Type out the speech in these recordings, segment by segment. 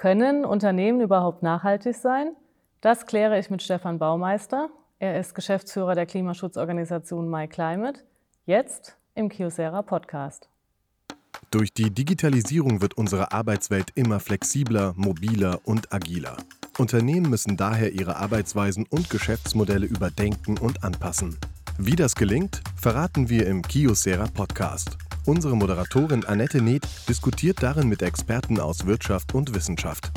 Können Unternehmen überhaupt nachhaltig sein? Das kläre ich mit Stefan Baumeister. Er ist Geschäftsführer der Klimaschutzorganisation MyClimate. Jetzt im Kiosera Podcast. Durch die Digitalisierung wird unsere Arbeitswelt immer flexibler, mobiler und agiler. Unternehmen müssen daher ihre Arbeitsweisen und Geschäftsmodelle überdenken und anpassen. Wie das gelingt, verraten wir im Kiosera Podcast. Unsere Moderatorin Annette Neth diskutiert darin mit Experten aus Wirtschaft und Wissenschaft.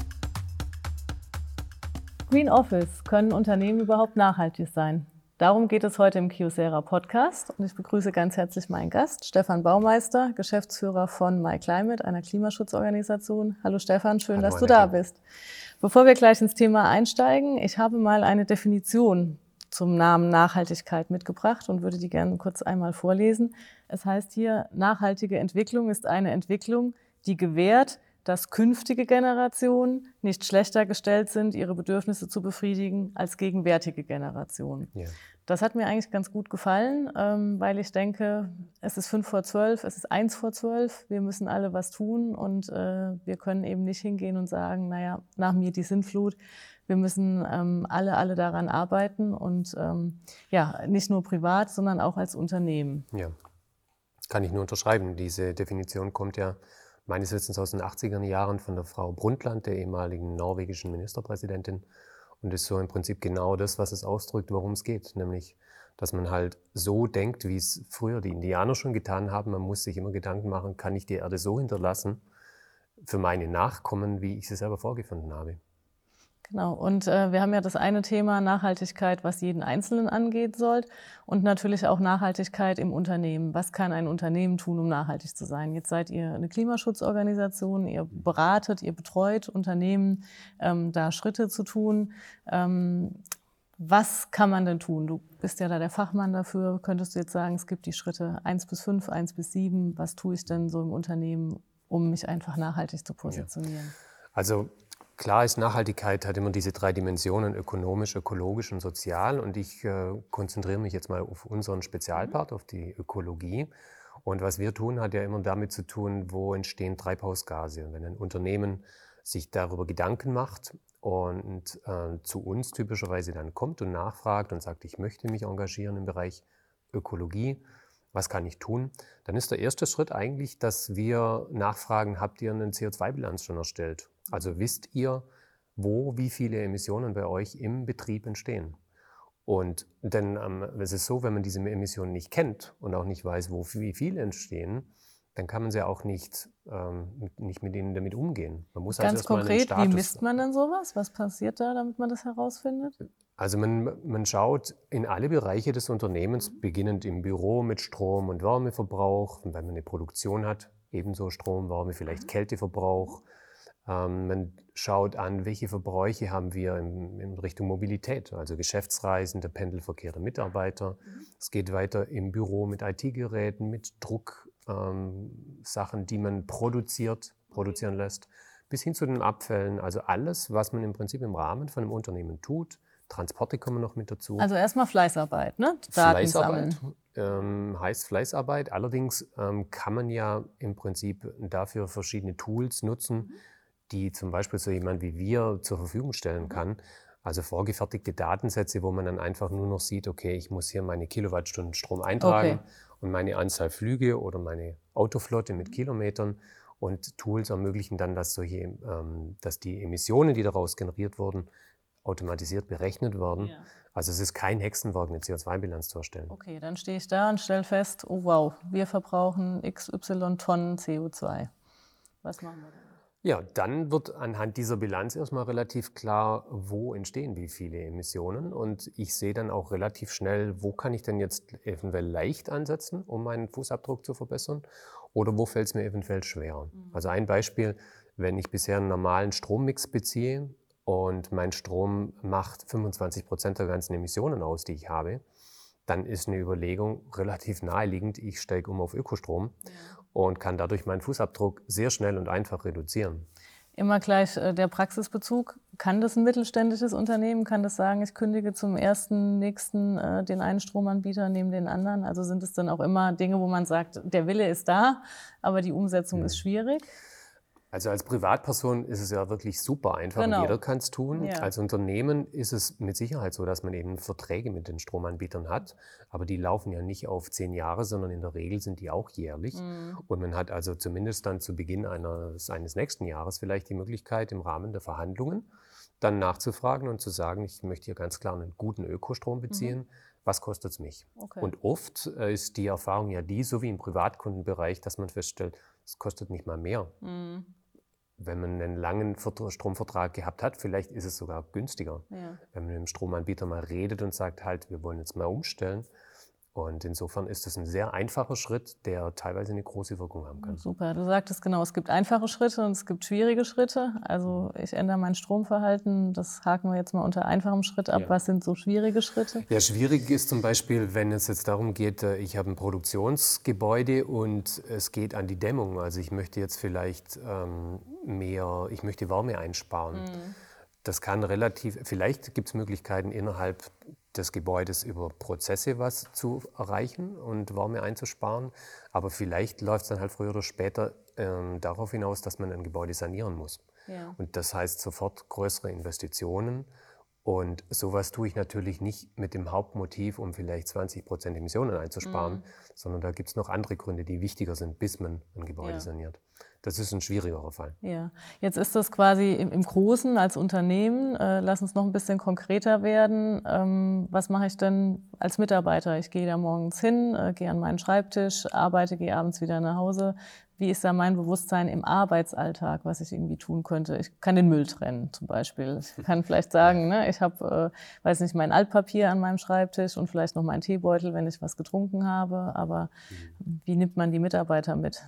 Green Office, können Unternehmen überhaupt nachhaltig sein? Darum geht es heute im Kiosera Podcast und ich begrüße ganz herzlich meinen Gast, Stefan Baumeister, Geschäftsführer von MyClimate, einer Klimaschutzorganisation. Hallo Stefan, schön, Hallo, dass du da bist. Bevor wir gleich ins Thema einsteigen, ich habe mal eine Definition zum Namen Nachhaltigkeit mitgebracht und würde die gerne kurz einmal vorlesen. Es heißt hier, nachhaltige Entwicklung ist eine Entwicklung, die gewährt, dass künftige Generationen nicht schlechter gestellt sind, ihre Bedürfnisse zu befriedigen als gegenwärtige Generationen. Ja. Das hat mir eigentlich ganz gut gefallen, ähm, weil ich denke, es ist fünf vor zwölf, es ist eins vor zwölf, wir müssen alle was tun und äh, wir können eben nicht hingehen und sagen, naja, nach mir die Sintflut. Wir müssen ähm, alle, alle daran arbeiten und ähm, ja, nicht nur privat, sondern auch als Unternehmen. Ja, kann ich nur unterschreiben. Diese Definition kommt ja meines Wissens aus den 80er Jahren von der Frau Brundtland, der ehemaligen norwegischen Ministerpräsidentin. Und ist so im Prinzip genau das, was es ausdrückt, worum es geht. Nämlich, dass man halt so denkt, wie es früher die Indianer schon getan haben. Man muss sich immer Gedanken machen, kann ich die Erde so hinterlassen für meine Nachkommen, wie ich sie selber vorgefunden habe. Genau, und äh, wir haben ja das eine Thema Nachhaltigkeit, was jeden Einzelnen angeht soll und natürlich auch Nachhaltigkeit im Unternehmen. Was kann ein Unternehmen tun, um nachhaltig zu sein? Jetzt seid ihr eine Klimaschutzorganisation, ihr beratet, ihr betreut Unternehmen, ähm, da Schritte zu tun. Ähm, was kann man denn tun? Du bist ja da der Fachmann dafür. Könntest du jetzt sagen, es gibt die Schritte eins bis fünf, eins bis sieben. Was tue ich denn so im Unternehmen, um mich einfach nachhaltig zu positionieren? Ja. Also Klar ist, Nachhaltigkeit hat immer diese drei Dimensionen, ökonomisch, ökologisch und sozial. Und ich äh, konzentriere mich jetzt mal auf unseren Spezialpart, auf die Ökologie. Und was wir tun, hat ja immer damit zu tun, wo entstehen Treibhausgase. Und wenn ein Unternehmen sich darüber Gedanken macht und äh, zu uns typischerweise dann kommt und nachfragt und sagt, ich möchte mich engagieren im Bereich Ökologie, was kann ich tun? Dann ist der erste Schritt eigentlich, dass wir nachfragen, habt ihr eine CO2-Bilanz schon erstellt? Also wisst ihr, wo wie viele Emissionen bei euch im Betrieb entstehen? Und denn ähm, es ist so, wenn man diese Emissionen nicht kennt und auch nicht weiß, wo wie viele entstehen, dann kann man sie auch nicht, ähm, nicht mit ihnen damit umgehen. Man muss Ganz also konkret, wie misst man denn sowas? Was passiert da, damit man das herausfindet? Also man, man schaut in alle Bereiche des Unternehmens, beginnend im Büro mit Strom- und Wärmeverbrauch, wenn man eine Produktion hat, ebenso Strom, Wärme, vielleicht mhm. Kälteverbrauch. Ähm, man schaut an, welche Verbräuche haben wir in, in, Richtung Mobilität, also Geschäftsreisen, der Pendelverkehr der Mitarbeiter. Mhm. Es geht weiter im Büro mit IT-Geräten, mit Drucksachen, ähm, die man produziert, produzieren lässt, bis hin zu den Abfällen. Also alles, was man im Prinzip im Rahmen von einem Unternehmen tut, Transporte kommen noch mit dazu. Also erstmal Fleißarbeit, ne? Daten Fleißarbeit ähm, heißt Fleißarbeit. Allerdings ähm, kann man ja im Prinzip dafür verschiedene Tools nutzen, die zum Beispiel so jemand wie wir zur Verfügung stellen kann. Also vorgefertigte Datensätze, wo man dann einfach nur noch sieht, okay, ich muss hier meine Kilowattstunden Strom eintragen okay. und meine Anzahl Flüge oder meine Autoflotte mit Kilometern. Und Tools ermöglichen dann, dass, solche, ähm, dass die Emissionen, die daraus generiert wurden, automatisiert berechnet werden. Ja. Also es ist kein Hexenwerk, eine CO2-Bilanz zu erstellen. Okay, dann stehe ich da und stelle fest, oh wow, wir verbrauchen XY Tonnen CO2. Was machen wir dann? Ja, dann wird anhand dieser Bilanz erstmal relativ klar, wo entstehen wie viele Emissionen. Und ich sehe dann auch relativ schnell, wo kann ich denn jetzt eventuell leicht ansetzen, um meinen Fußabdruck zu verbessern, oder wo fällt es mir eventuell schwer. Mhm. Also ein Beispiel, wenn ich bisher einen normalen Strommix beziehe, und mein Strom macht 25 Prozent der ganzen Emissionen aus, die ich habe, dann ist eine Überlegung relativ naheliegend, ich steige um auf Ökostrom ja. und kann dadurch meinen Fußabdruck sehr schnell und einfach reduzieren. Immer gleich äh, der Praxisbezug. Kann das ein mittelständisches Unternehmen? Kann das sagen, ich kündige zum ersten, nächsten äh, den einen Stromanbieter neben den anderen? Also sind es dann auch immer Dinge, wo man sagt, der Wille ist da, aber die Umsetzung ja. ist schwierig? Also als Privatperson ist es ja wirklich super einfach genau. und jeder kann es tun. Ja. Als Unternehmen ist es mit Sicherheit so, dass man eben Verträge mit den Stromanbietern hat, aber die laufen ja nicht auf zehn Jahre, sondern in der Regel sind die auch jährlich. Mhm. Und man hat also zumindest dann zu Beginn eines, eines nächsten Jahres vielleicht die Möglichkeit im Rahmen der Verhandlungen dann nachzufragen und zu sagen, ich möchte hier ganz klar einen guten Ökostrom beziehen. Mhm. Was kostet es mich? Okay. Und oft äh, ist die Erfahrung ja die, so wie im Privatkundenbereich, dass man feststellt, es kostet nicht mal mehr. Mhm wenn man einen langen Stromvertrag gehabt hat, vielleicht ist es sogar günstiger. Ja. Wenn man mit dem Stromanbieter mal redet und sagt, halt, wir wollen jetzt mal umstellen, und insofern ist es ein sehr einfacher Schritt, der teilweise eine große Wirkung haben kann. Super, du sagtest genau, es gibt einfache Schritte und es gibt schwierige Schritte. Also ich ändere mein Stromverhalten, das haken wir jetzt mal unter einfachem Schritt ab. Ja. Was sind so schwierige Schritte? Ja, schwierig ist zum Beispiel, wenn es jetzt darum geht, äh, ich habe ein Produktionsgebäude und es geht an die Dämmung. Also ich möchte jetzt vielleicht ähm, mehr, ich möchte Wärme einsparen. Mhm. Das kann relativ, vielleicht gibt es Möglichkeiten innerhalb des Gebäudes über Prozesse was zu erreichen und Wärme einzusparen. Aber vielleicht läuft es dann halt früher oder später ähm, darauf hinaus, dass man ein Gebäude sanieren muss. Ja. Und das heißt sofort größere Investitionen. Und sowas tue ich natürlich nicht mit dem Hauptmotiv, um vielleicht 20 Prozent Emissionen einzusparen, mhm. sondern da gibt es noch andere Gründe, die wichtiger sind, bis man ein Gebäude ja. saniert. Das ist ein schwierigerer Fall. Ja, jetzt ist das quasi im, im Großen als Unternehmen. Äh, lass uns noch ein bisschen konkreter werden. Ähm, was mache ich denn als Mitarbeiter? Ich gehe da morgens hin, äh, gehe an meinen Schreibtisch, arbeite, gehe abends wieder nach Hause. Wie ist da mein Bewusstsein im Arbeitsalltag, was ich irgendwie tun könnte? Ich kann den Müll trennen zum Beispiel. Ich kann vielleicht sagen, ne, ich habe, äh, weiß nicht, mein Altpapier an meinem Schreibtisch und vielleicht noch meinen Teebeutel, wenn ich was getrunken habe. Aber mhm. wie nimmt man die Mitarbeiter mit?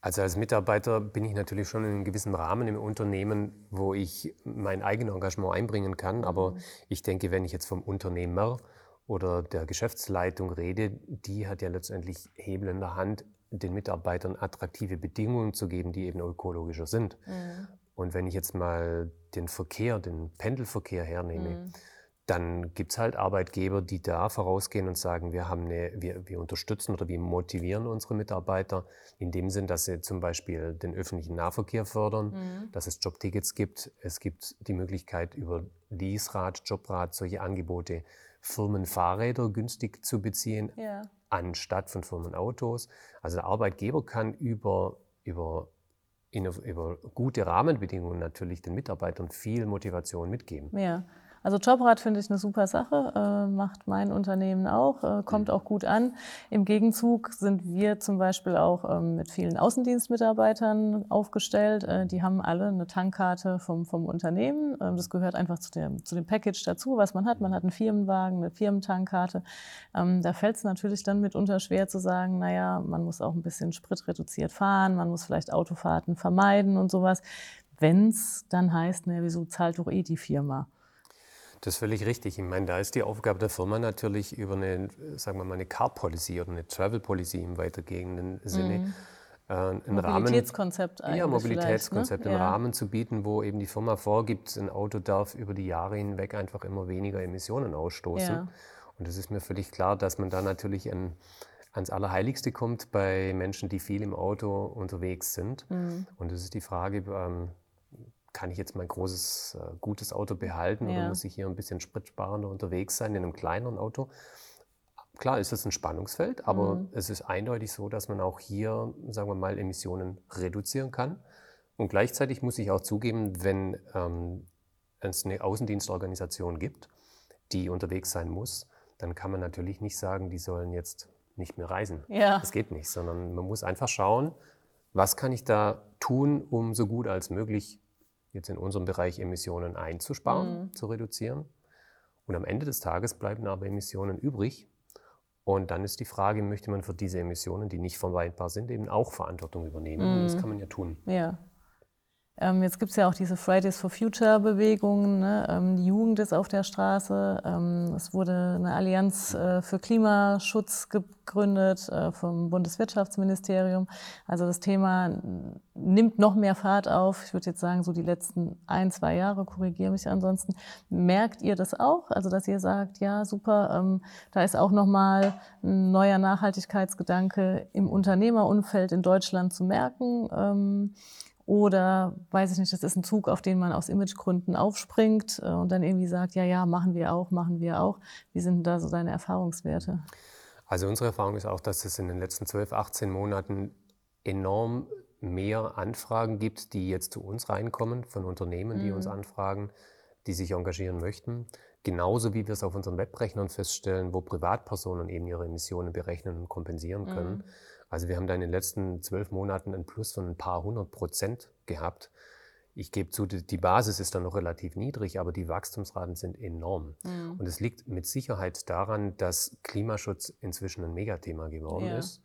Also als Mitarbeiter bin ich natürlich schon in einem gewissen Rahmen im Unternehmen, wo ich mein eigenes Engagement einbringen kann. Aber mhm. ich denke, wenn ich jetzt vom Unternehmer oder der Geschäftsleitung rede, die hat ja letztendlich Hebel in der Hand, den Mitarbeitern attraktive Bedingungen zu geben, die eben ökologischer sind. Mhm. Und wenn ich jetzt mal den Verkehr, den Pendelverkehr hernehme, mhm dann gibt es halt Arbeitgeber, die da vorausgehen und sagen, wir, haben eine, wir, wir unterstützen oder wir motivieren unsere Mitarbeiter in dem Sinn, dass sie zum Beispiel den öffentlichen Nahverkehr fördern, mhm. dass es Jobtickets gibt. Es gibt die Möglichkeit, über Leaserad, Jobrad, solche Angebote Firmenfahrräder günstig zu beziehen, ja. anstatt von Firmenautos. Also der Arbeitgeber kann über, über über gute Rahmenbedingungen natürlich den Mitarbeitern viel Motivation mitgeben. Ja. Also Jobrad finde ich eine super Sache, äh, macht mein Unternehmen auch, äh, kommt mhm. auch gut an. Im Gegenzug sind wir zum Beispiel auch ähm, mit vielen Außendienstmitarbeitern aufgestellt. Äh, die haben alle eine Tankkarte vom, vom Unternehmen. Ähm, das gehört einfach zu, der, zu dem Package dazu, was man hat. Man hat einen Firmenwagen, eine Firmentankkarte. Ähm, da fällt es natürlich dann mitunter schwer zu sagen, naja, man muss auch ein bisschen spritreduziert fahren, man muss vielleicht Autofahrten vermeiden und sowas. Wenn es dann heißt, naja, wieso zahlt doch eh die Firma? Das ist völlig richtig. Ich meine, da ist die Aufgabe der Firma natürlich über eine, sagen wir mal, eine Car Policy oder eine Travel Policy im weitergehenden Sinne. Mhm. Äh, ein Mobilitätskonzept Rahmen, Ja, Mobilitätskonzept, ne? einen ja. Rahmen zu bieten, wo eben die Firma vorgibt, ein Auto darf über die Jahre hinweg einfach immer weniger Emissionen ausstoßen. Ja. Und es ist mir völlig klar, dass man da natürlich ein, ans Allerheiligste kommt bei Menschen, die viel im Auto unterwegs sind. Mhm. Und es ist die Frage, ähm, kann ich jetzt mein großes, äh, gutes Auto behalten ja. oder muss ich hier ein bisschen spritsparender unterwegs sein in einem kleineren Auto? Klar ist es ein Spannungsfeld, aber mhm. es ist eindeutig so, dass man auch hier, sagen wir mal, Emissionen reduzieren kann. Und gleichzeitig muss ich auch zugeben, wenn ähm, es eine Außendienstorganisation gibt, die unterwegs sein muss, dann kann man natürlich nicht sagen, die sollen jetzt nicht mehr reisen. Ja. Das geht nicht, sondern man muss einfach schauen, was kann ich da tun, um so gut als möglich jetzt in unserem Bereich Emissionen einzusparen, mhm. zu reduzieren. Und am Ende des Tages bleiben aber Emissionen übrig. Und dann ist die Frage, möchte man für diese Emissionen, die nicht vermeidbar sind, eben auch Verantwortung übernehmen? Mhm. Das kann man ja tun. Ja. Ähm, jetzt gibt es ja auch diese Fridays for Future Bewegungen. Ne? Ähm, die Jugend ist auf der Straße. Ähm, es wurde eine Allianz äh, für Klimaschutz gegründet äh, vom Bundeswirtschaftsministerium. Also das Thema nimmt noch mehr Fahrt auf. Ich würde jetzt sagen, so die letzten ein, zwei Jahre, korrigiere mich ansonsten. Merkt ihr das auch? Also dass ihr sagt, ja, super, da ist auch nochmal ein neuer Nachhaltigkeitsgedanke im Unternehmerumfeld in Deutschland zu merken. Oder weiß ich nicht, das ist ein Zug, auf den man aus Imagegründen aufspringt äh, und dann irgendwie sagt, ja, ja, machen wir auch, machen wir auch. Wie sind da so deine Erfahrungswerte? Also unsere Erfahrung ist auch, dass es in den letzten 12, 18 Monaten enorm mehr Anfragen gibt, die jetzt zu uns reinkommen, von Unternehmen, die mhm. uns anfragen, die sich engagieren möchten. Genauso wie wir es auf unseren Webrechnern feststellen, wo Privatpersonen eben ihre Emissionen berechnen und kompensieren können. Mhm. Also wir haben da in den letzten zwölf Monaten einen Plus von ein paar hundert Prozent gehabt. Ich gebe zu, die Basis ist dann noch relativ niedrig, aber die Wachstumsraten sind enorm. Mhm. Und es liegt mit Sicherheit daran, dass Klimaschutz inzwischen ein Megathema geworden ja. ist.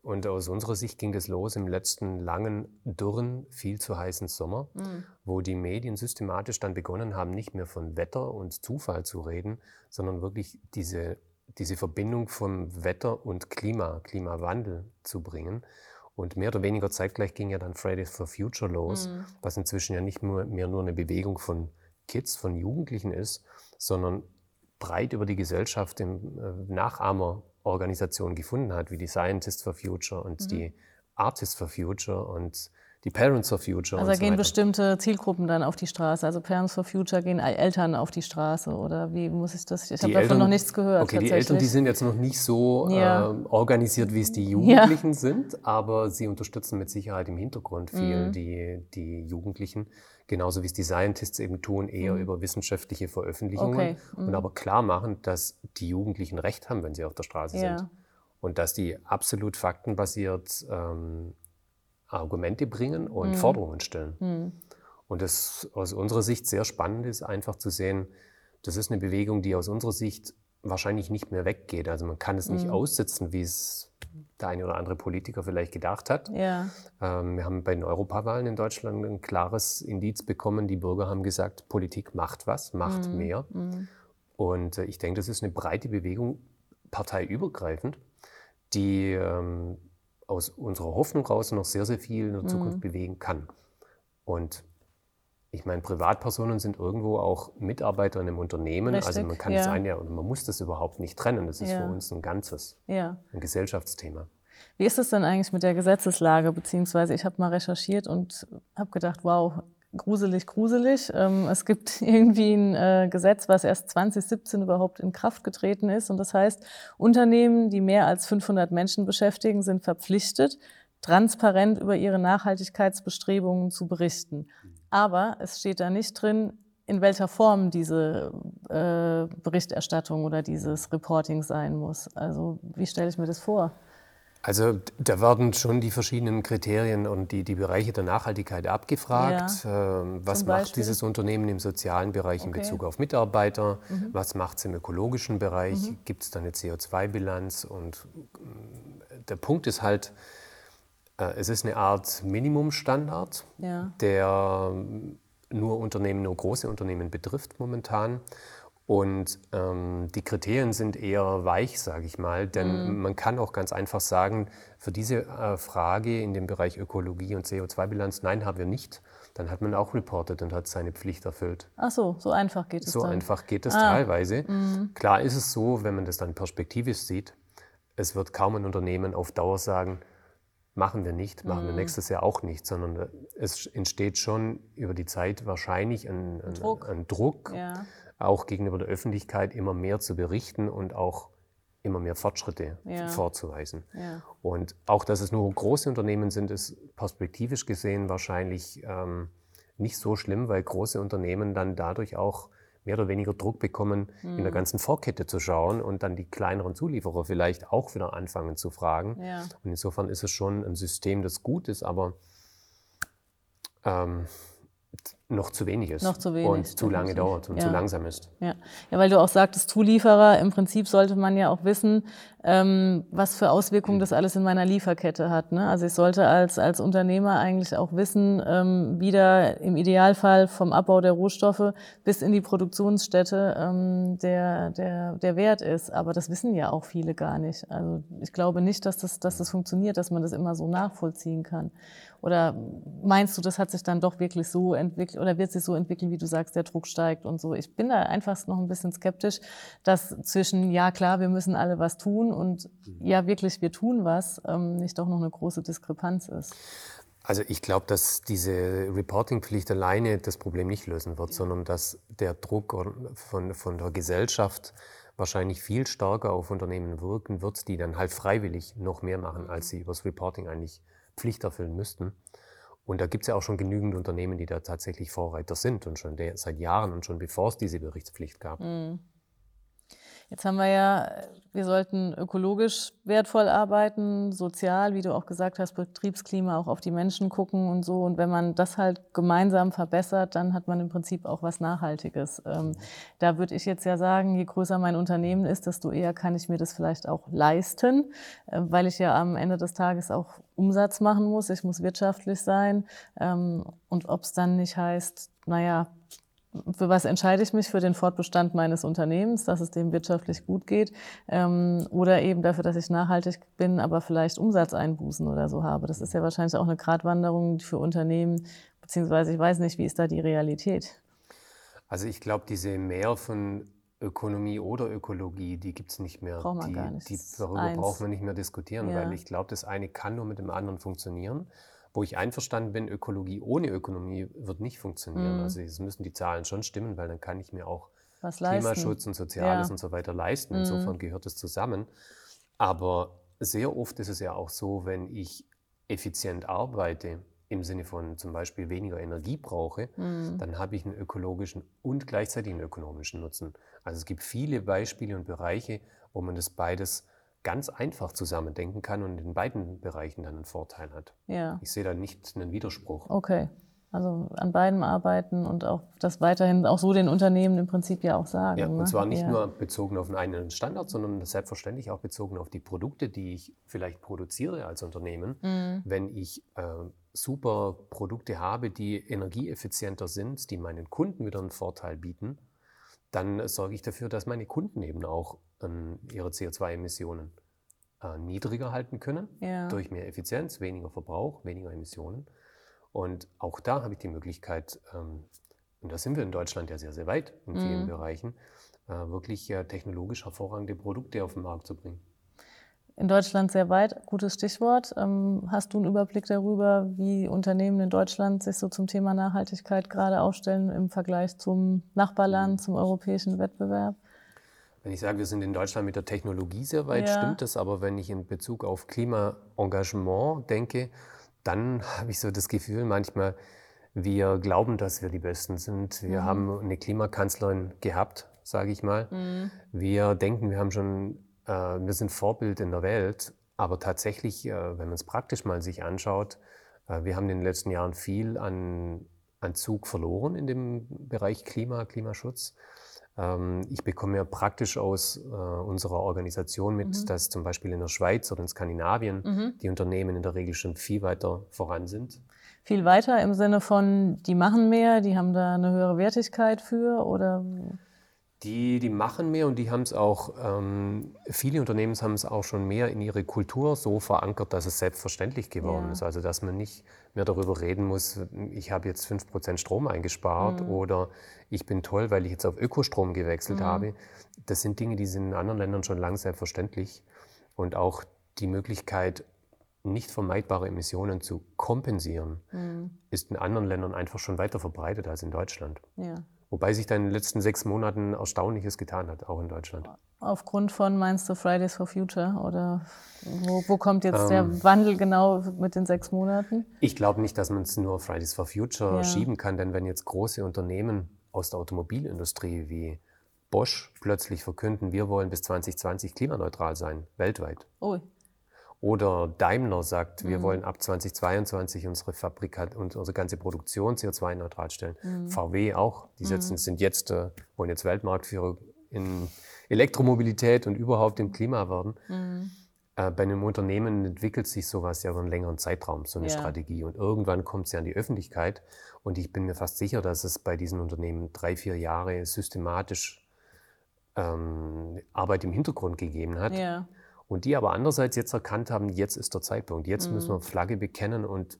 Und aus unserer Sicht ging das los im letzten langen, dürren, viel zu heißen Sommer, mhm. wo die Medien systematisch dann begonnen haben, nicht mehr von Wetter und Zufall zu reden, sondern wirklich diese diese Verbindung vom Wetter und Klima, Klimawandel zu bringen. Und mehr oder weniger zeitgleich ging ja dann Fridays for Future los, mhm. was inzwischen ja nicht nur, mehr nur eine Bewegung von Kids, von Jugendlichen ist, sondern breit über die Gesellschaft in äh, Nachahmerorganisationen gefunden hat, wie die Scientists for Future und mhm. die Artists for Future und die Parents for Future. Also so gehen weiter. bestimmte Zielgruppen dann auf die Straße. Also Parents for Future gehen Eltern auf die Straße oder wie muss ich das? Ich habe davon noch nichts gehört. Okay, die Eltern, die sind jetzt noch nicht so ja. äh, organisiert, wie es die Jugendlichen ja. sind, aber sie unterstützen mit Sicherheit im Hintergrund viel mhm. die, die Jugendlichen. Genauso wie es die Scientists eben tun, eher mhm. über wissenschaftliche Veröffentlichungen okay. mhm. und aber klar machen, dass die Jugendlichen Recht haben, wenn sie auf der Straße ja. sind. Und dass die absolut faktenbasiert ähm, Argumente bringen und mhm. Forderungen stellen. Mhm. Und das aus unserer Sicht sehr spannend ist, einfach zu sehen, das ist eine Bewegung, die aus unserer Sicht wahrscheinlich nicht mehr weggeht. Also man kann es nicht mhm. aussitzen, wie es der eine oder andere Politiker vielleicht gedacht hat. Ja. Ähm, wir haben bei den Europawahlen in Deutschland ein klares Indiz bekommen. Die Bürger haben gesagt, Politik macht was, macht mhm. mehr. Mhm. Und äh, ich denke, das ist eine breite Bewegung, parteiübergreifend, die ähm, aus unserer Hoffnung raus noch sehr, sehr viel in der Zukunft mhm. bewegen kann. Und ich meine, Privatpersonen sind irgendwo auch Mitarbeiter in einem Unternehmen. Richtig, also man kann ja. das ein ja, und man muss das überhaupt nicht trennen. Das ist ja. für uns ein Ganzes, ja. ein Gesellschaftsthema. Wie ist es denn eigentlich mit der Gesetzeslage? Beziehungsweise ich habe mal recherchiert und habe gedacht, wow, gruselig, gruselig. Ähm, es gibt irgendwie ein äh, Gesetz, was erst 2017 überhaupt in Kraft getreten ist. Und das heißt, Unternehmen, die mehr als 500 Menschen beschäftigen, sind verpflichtet, transparent über ihre Nachhaltigkeitsbestrebungen zu berichten. Aber es steht da nicht drin, in welcher Form diese äh, Berichterstattung oder dieses Reporting sein muss. Also wie stelle ich mir das vor? Also da werden schon die verschiedenen Kriterien und die, die Bereiche der Nachhaltigkeit abgefragt. Ja. Ähm, was macht dieses Unternehmen im sozialen Bereich okay. in Bezug auf Mitarbeiter? Mhm. Was macht es im ökologischen Bereich? Mhm. Gibt es da eine CO2-Bilanz? Und äh, der Punkt ist halt, äh, es ist eine Art Minimumstandard, ja. der nur Unternehmen, nur große Unternehmen betrifft momentan. Und ähm, die Kriterien sind eher weich, sage ich mal, denn mhm. man kann auch ganz einfach sagen, für diese äh, Frage in dem Bereich Ökologie und CO2-Bilanz, nein, haben wir nicht. Dann hat man auch reportet und hat seine Pflicht erfüllt. Ach so, so einfach geht es So dann. einfach geht es ah. teilweise. Mhm. Klar ist es so, wenn man das dann perspektivisch sieht, es wird kaum ein Unternehmen auf Dauer sagen, machen wir nicht, machen wir mhm. nächstes Jahr auch nicht, sondern äh, es entsteht schon über die Zeit wahrscheinlich ein, ein Druck, ein Druck ja auch gegenüber der Öffentlichkeit immer mehr zu berichten und auch immer mehr Fortschritte ja. vorzuweisen. Ja. Und auch, dass es nur große Unternehmen sind, ist perspektivisch gesehen wahrscheinlich ähm, nicht so schlimm, weil große Unternehmen dann dadurch auch mehr oder weniger Druck bekommen, mhm. in der mhm. ganzen Vorkette zu schauen und dann die kleineren Zulieferer vielleicht auch wieder anfangen zu fragen. Ja. Und insofern ist es schon ein System, das gut ist, aber ähm, noch zu wenig ist noch zu wenig, und zu lange dauert und ja. zu langsam ist. Ja. ja, weil du auch sagtest, Zulieferer, im Prinzip sollte man ja auch wissen, ähm, was für Auswirkungen das alles in meiner Lieferkette hat. Ne? Also ich sollte als, als Unternehmer eigentlich auch wissen, ähm, wie da im Idealfall vom Abbau der Rohstoffe bis in die Produktionsstätte ähm, der, der, der Wert ist. Aber das wissen ja auch viele gar nicht. Also ich glaube nicht, dass das, dass das funktioniert, dass man das immer so nachvollziehen kann. Oder meinst du, das hat sich dann doch wirklich so entwickelt oder wird sich so entwickeln, wie du sagst, der Druck steigt und so? Ich bin da einfach noch ein bisschen skeptisch, dass zwischen, ja klar, wir müssen alle was tun und ja wirklich, wir tun was, ähm, nicht doch noch eine große Diskrepanz ist. Also ich glaube, dass diese Reporting-Pflicht alleine das Problem nicht lösen wird, sondern dass der Druck von, von der Gesellschaft wahrscheinlich viel stärker auf Unternehmen wirken wird, die dann halt freiwillig noch mehr machen, als sie übers Reporting eigentlich Pflicht erfüllen müssten. Und da gibt es ja auch schon genügend Unternehmen, die da tatsächlich Vorreiter sind und schon seit Jahren und schon bevor es diese Berichtspflicht gab. Mhm. Jetzt haben wir ja, wir sollten ökologisch wertvoll arbeiten, sozial, wie du auch gesagt hast, Betriebsklima auch auf die Menschen gucken und so. Und wenn man das halt gemeinsam verbessert, dann hat man im Prinzip auch was Nachhaltiges. Ähm, da würde ich jetzt ja sagen, je größer mein Unternehmen ist, desto eher kann ich mir das vielleicht auch leisten, äh, weil ich ja am Ende des Tages auch Umsatz machen muss. Ich muss wirtschaftlich sein. Ähm, und ob es dann nicht heißt, naja, für was entscheide ich mich? Für den Fortbestand meines Unternehmens, dass es dem wirtschaftlich gut geht, ähm, oder eben dafür, dass ich nachhaltig bin, aber vielleicht Umsatzeinbußen oder so habe. Das ist ja wahrscheinlich auch eine Gratwanderung für Unternehmen, beziehungsweise ich weiß nicht, wie ist da die Realität? Also ich glaube, diese mehr von Ökonomie oder Ökologie, die gibt es nicht mehr. Braucht man die, gar nicht. Die, darüber Eins. braucht man nicht mehr diskutieren, ja. weil ich glaube, das eine kann nur mit dem anderen funktionieren wo ich einverstanden bin, Ökologie ohne Ökonomie wird nicht funktionieren. Mhm. Also es müssen die Zahlen schon stimmen, weil dann kann ich mir auch Was Klimaschutz und Soziales ja. und so weiter leisten. Mhm. Insofern gehört es zusammen. Aber sehr oft ist es ja auch so, wenn ich effizient arbeite, im Sinne von zum Beispiel weniger Energie brauche, mhm. dann habe ich einen ökologischen und gleichzeitig einen ökonomischen Nutzen. Also es gibt viele Beispiele und Bereiche, wo man das beides ganz einfach zusammendenken kann und in beiden Bereichen dann einen Vorteil hat. Ja. Ich sehe da nicht einen Widerspruch. Okay. Also an beidem arbeiten und auch das weiterhin auch so den Unternehmen im Prinzip ja auch sagen. Ja, und ne? zwar nicht ja. nur bezogen auf einen Standard, sondern selbstverständlich auch bezogen auf die Produkte, die ich vielleicht produziere als Unternehmen. Mhm. Wenn ich äh, super Produkte habe, die energieeffizienter sind, die meinen Kunden wieder einen Vorteil bieten, dann sorge ich dafür, dass meine Kunden eben auch ähm, ihre CO2-Emissionen äh, niedriger halten können, ja. durch mehr Effizienz, weniger Verbrauch, weniger Emissionen. Und auch da habe ich die Möglichkeit, ähm, und da sind wir in Deutschland ja sehr, sehr weit in vielen mhm. Bereichen, äh, wirklich äh, technologisch hervorragende Produkte auf den Markt zu bringen in Deutschland sehr weit. Gutes Stichwort. Ähm, hast du einen Überblick darüber, wie Unternehmen in Deutschland sich so zum Thema Nachhaltigkeit gerade aufstellen im Vergleich zum Nachbarland, zum europäischen Wettbewerb? Wenn ich sage, wir sind in Deutschland mit der Technologie sehr weit, ja. stimmt das. Aber wenn ich in Bezug auf Klimaengagement denke, dann habe ich so das Gefühl manchmal, wir glauben, dass wir die Besten sind. Wir mhm. haben eine Klimakanzlerin gehabt, sage ich mal. Mhm. Wir denken, wir haben schon äh, wir sind Vorbild in der Welt, aber tatsächlich, äh, wenn man es praktisch mal sich anschaut, äh, wir haben in den letzten Jahren viel an, an Zug verloren in dem Bereich Klima, Klimaschutz. Ähm, ich bekomme ja praktisch aus unserer Organisation mit, mhm. dass zum Beispiel in der Schweiz oder in Skandinavien mhm. die Unternehmen in der Regel schon viel weiter voran sind. Viel weiter im Sinne von, die machen mehr, die haben da eine höhere Wertigkeit für oder? Die, die machen mehr und die haben es auch, ähm, viele Unternehmen haben es auch schon mehr in ihre Kultur so verankert, dass es selbstverständlich geworden ja. ist. Also dass man nicht mehr darüber reden muss, ich habe jetzt 5% Strom eingespart mhm. oder ich bin toll, weil ich jetzt auf Ökostrom gewechselt mhm. habe. Das sind Dinge, die sind in anderen Ländern schon lang selbstverständlich. Und auch die Möglichkeit, nicht vermeidbare Emissionen zu kompensieren, mhm. ist in anderen Ländern einfach schon weiter verbreitet als in Deutschland. Ja. Wobei sich da in den letzten sechs Monaten Erstaunliches getan hat, auch in Deutschland. Aufgrund von, meinst du, Fridays for Future? Oder wo, wo kommt jetzt ähm, der Wandel genau mit den sechs Monaten? Ich glaube nicht, dass man es nur Fridays for Future ja. schieben kann, denn wenn jetzt große Unternehmen aus der Automobilindustrie wie Bosch plötzlich verkünden, wir wollen bis 2020 klimaneutral sein, weltweit. Oh. Oder Daimler sagt, wir mhm. wollen ab 2022 unsere Fabrikat und unsere ganze Produktion CO2-neutral stellen. Mhm. VW auch. Die setzen, mhm. sind jetzt, äh, wollen jetzt Weltmarktführer in Elektromobilität und überhaupt im Klima werden. Mhm. Äh, bei einem Unternehmen entwickelt sich sowas ja über einen längeren Zeitraum, so eine ja. Strategie. Und irgendwann kommt es ja an die Öffentlichkeit. Und ich bin mir fast sicher, dass es bei diesen Unternehmen drei, vier Jahre systematisch ähm, Arbeit im Hintergrund gegeben hat. Ja und die aber andererseits jetzt erkannt haben, jetzt ist der Zeitpunkt, jetzt mhm. müssen wir Flagge bekennen und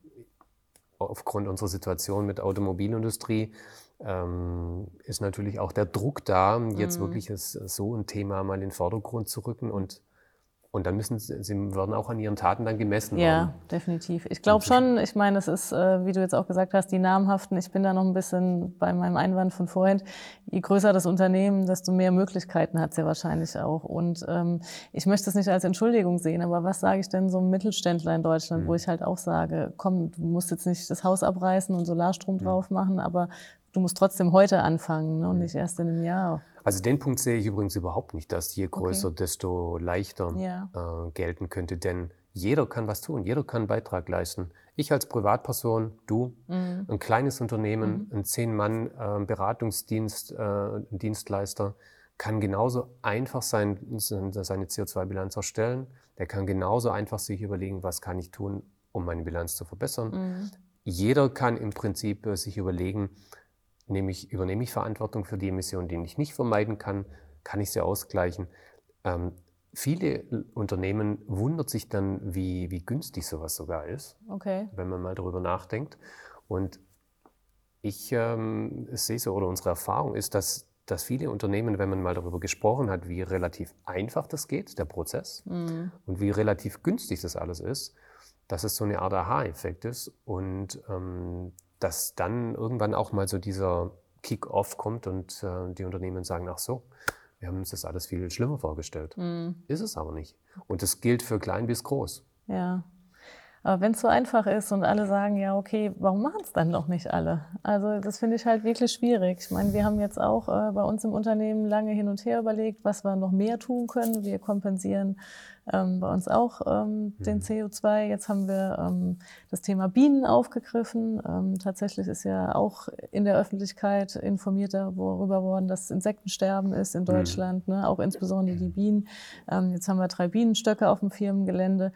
aufgrund unserer Situation mit Automobilindustrie ähm, ist natürlich auch der Druck da, jetzt mhm. wirklich es, so ein Thema mal in den Vordergrund zu rücken und Und dann müssen sie, sie werden auch an ihren Taten dann gemessen Ja, werden. definitiv. Ich glaube schon, ich meine, es ist, äh, wie du jetzt auch gesagt hast, die namhaften, ich bin da noch ein bisschen bei meinem Einwand von vorhin, je größer das Unternehmen, desto mehr Möglichkeiten hat es ja wahrscheinlich auch. Und ähm, ich möchte es nicht als Entschuldigung sehen, aber was sage ich denn so einem Mittelständler in Deutschland, wo ich halt auch sage, komm, du musst jetzt nicht das Haus abreißen und Solarstrom drauf machen, aber du musst trotzdem heute anfangen ne, und nicht erst in einem Jahr. Also den Punkt sehe ich übrigens überhaupt nicht, dass je größer, desto leichter Ja. äh, gelten könnte. Denn jeder kann was tun, jeder kann einen Beitrag leisten. Ich als Privatperson, du, Mhm. ein kleines Unternehmen, ein Zehn-Mann äh, äh, Dienstleister, kann genauso einfach sein, seine CO2-Bilanz erstellen. Der kann genauso einfach sich überlegen, was kann ich tun, um meine Bilanz zu verbessern. Mhm. Jeder kann im Prinzip äh, sich überlegen, nehme ich, übernehme ich Verantwortung für die Emissionen, die ich nicht vermeiden kann, kann ich sie ausgleichen. Ähm, viele Unternehmen wundert sich dann, wie, wie günstig sowas sogar ist, Okay. wenn man mal darüber nachdenkt. Und ich ähm, sehe so, oder unsere Erfahrung ist, dass, dass viele Unternehmen, wenn man mal darüber gesprochen hat, wie relativ einfach das geht, der Prozess, Mhm. und wie relativ günstig das alles ist, dass es so eine Art Aha-Effekt ist und ähm, dass dann irgendwann auch mal so dieser Kick-off kommt und äh, die Unternehmen sagen, ach so, wir haben uns das alles viel schlimmer vorgestellt. Mhm. Ist es aber nicht. Und das gilt für klein bis groß. Ja. Aber wenn es so einfach ist und alle sagen, ja, okay, warum machen es dann doch nicht alle? Also das finde ich halt wirklich schwierig. Ich meine, wir haben jetzt auch äh, bei uns im Unternehmen lange hin und her überlegt, was wir noch mehr tun können. Wir kompensieren ähm, bei uns auch ähm, den CO2. Jetzt haben wir ähm, das Thema Bienen aufgegriffen. Ähm, tatsächlich ist ja auch in der Öffentlichkeit informiert darüber worden, dass Insektensterben ist in Deutschland, ne? auch insbesondere die Bienen. Ähm, jetzt haben wir drei Bienenstöcke auf dem Firmengelände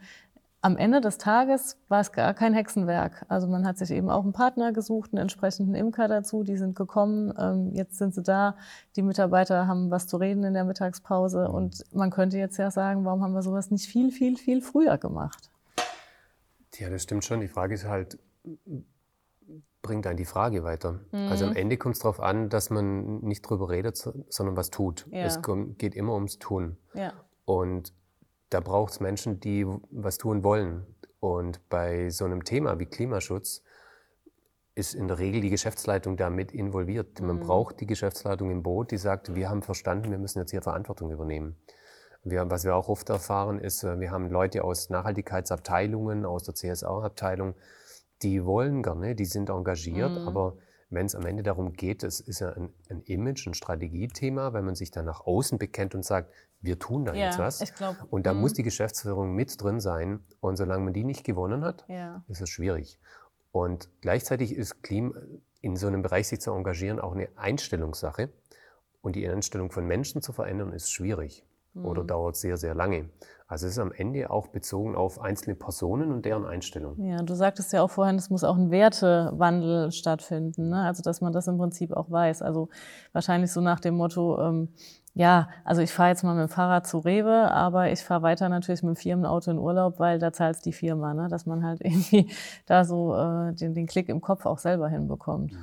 am Ende des Tages war es gar kein Hexenwerk. Also man hat sich eben auch einen Partner gesucht, einen entsprechenden Imker dazu, die sind gekommen, ähm, jetzt sind sie da, die Mitarbeiter haben was zu reden in der Mittagspause und man könnte jetzt ja sagen, warum haben wir sowas nicht viel, viel, viel früher gemacht? Ja, das stimmt schon. Die Frage ist halt, bringt einen die Frage weiter. Also am Ende kommt es darauf an, dass man nicht drüber redet, so- sondern was tut. Ja. Es geht immer ums Tun. Ja, Und da braucht es Menschen, die was tun wollen. Und bei so einem Thema wie Klimaschutz ist in der Regel die Geschäftsleitung da mit involviert. Man braucht die Geschäftsleitung im Boot, die sagt, wir haben verstanden, wir müssen jetzt hier Verantwortung übernehmen. Wir, was wir auch oft erfahren, ist, äh, wir haben Leute aus Nachhaltigkeitsabteilungen, aus der CSR-Abteilung, die wollen gerne, die sind engagiert, aber wenn es am Ende darum geht, es ist ja ein, ein Image, ein Strategiethema, wenn man sich dann nach außen bekennt und sagt, wir tun da Ja, jetzt was. ich glaub, und da muss die Geschäftsführung mit drin sein. Und solange man die nicht gewonnen hat, ja. ist es schwierig. Und gleichzeitig ist Klima, in so einem Bereich sich zu engagieren auch eine Einstellungssache. Und die Einstellung von Menschen zu verändern, ist schwierig oder dauert sehr, sehr lange. Also es ist am Ende auch bezogen auf einzelne Personen und deren Einstellung. Ja, du sagtest ja auch vorhin, es muss auch ein Wertewandel stattfinden, ne? also dass man das im Prinzip auch weiß. Also wahrscheinlich so nach dem Motto, ähm, ja, also ich fahre jetzt mal mit dem Fahrrad zu Rewe, aber ich fahre weiter natürlich mit dem Firmenauto in Urlaub, weil da zahlt die Firma, ne? dass man halt irgendwie da so äh, den, den Klick im Kopf auch selber hinbekommt.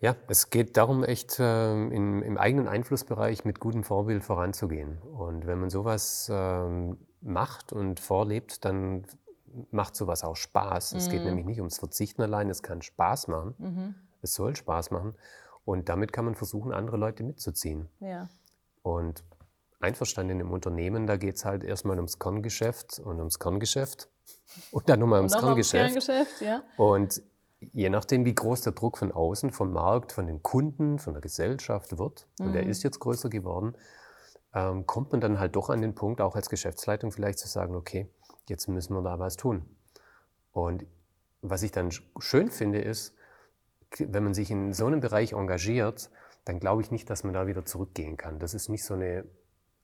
Ja, es geht darum, echt ähm, im, im eigenen Einflussbereich mit gutem Vorbild voranzugehen. Und wenn man sowas ähm, macht und vorlebt, dann macht sowas auch Spaß. Es geht nämlich nicht ums Verzichten allein, es kann Spaß machen. Es soll Spaß machen. Und damit kann man versuchen, andere Leute mitzuziehen. Ja. Und einverstanden im Unternehmen, da geht es halt erstmal ums Kerngeschäft und ums Kerngeschäft und dann nochmal ums aufs Kerngeschäft. Kerngeschäft, ja. Und je nachdem, wie groß der Druck von außen, vom Markt, von den Kunden, von der Gesellschaft wird, und der ist jetzt größer geworden, ähm, kommt man dann halt doch an den Punkt, auch als Geschäftsleitung vielleicht zu sagen, okay, jetzt müssen wir da was tun. Und was ich dann sch- schön finde, ist, wenn man sich in so einem Bereich engagiert, dann glaube ich nicht, dass man da wieder zurückgehen kann. Das ist nicht so eine,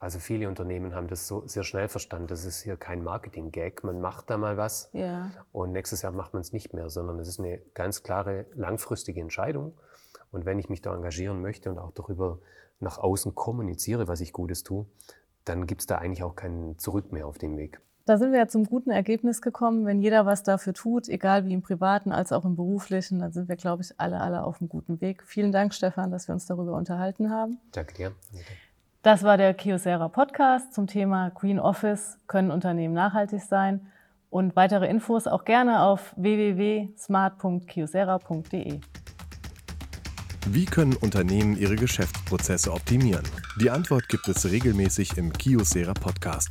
also viele Unternehmen haben das so sehr schnell verstanden, das ist hier kein Marketing-Gag, man macht da mal was Ja. und nächstes Jahr macht man es nicht mehr, sondern es ist eine ganz klare langfristige Entscheidung. Und wenn ich mich da engagieren möchte und auch darüber nach außen kommuniziere, was ich Gutes tue, dann gibt es da eigentlich auch kein Zurück mehr auf dem Weg. Da sind wir ja zum guten Ergebnis gekommen. Wenn jeder was dafür tut, egal wie im privaten als auch im beruflichen, dann sind wir, glaube ich, alle, alle auf einem guten Weg. Vielen Dank, Stefan, dass wir uns darüber unterhalten haben. Danke dir. Anita. Das war der Kiosera Podcast zum Thema Green Office. Können Unternehmen nachhaltig sein? Und weitere Infos auch gerne auf www.smart.kiosera.de. Wie können Unternehmen ihre Geschäftsprozesse optimieren? Die Antwort gibt es regelmäßig im Kiosera Podcast.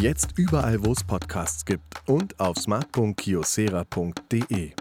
Jetzt überall, wo es Podcasts gibt und auf smart.kiosera.de.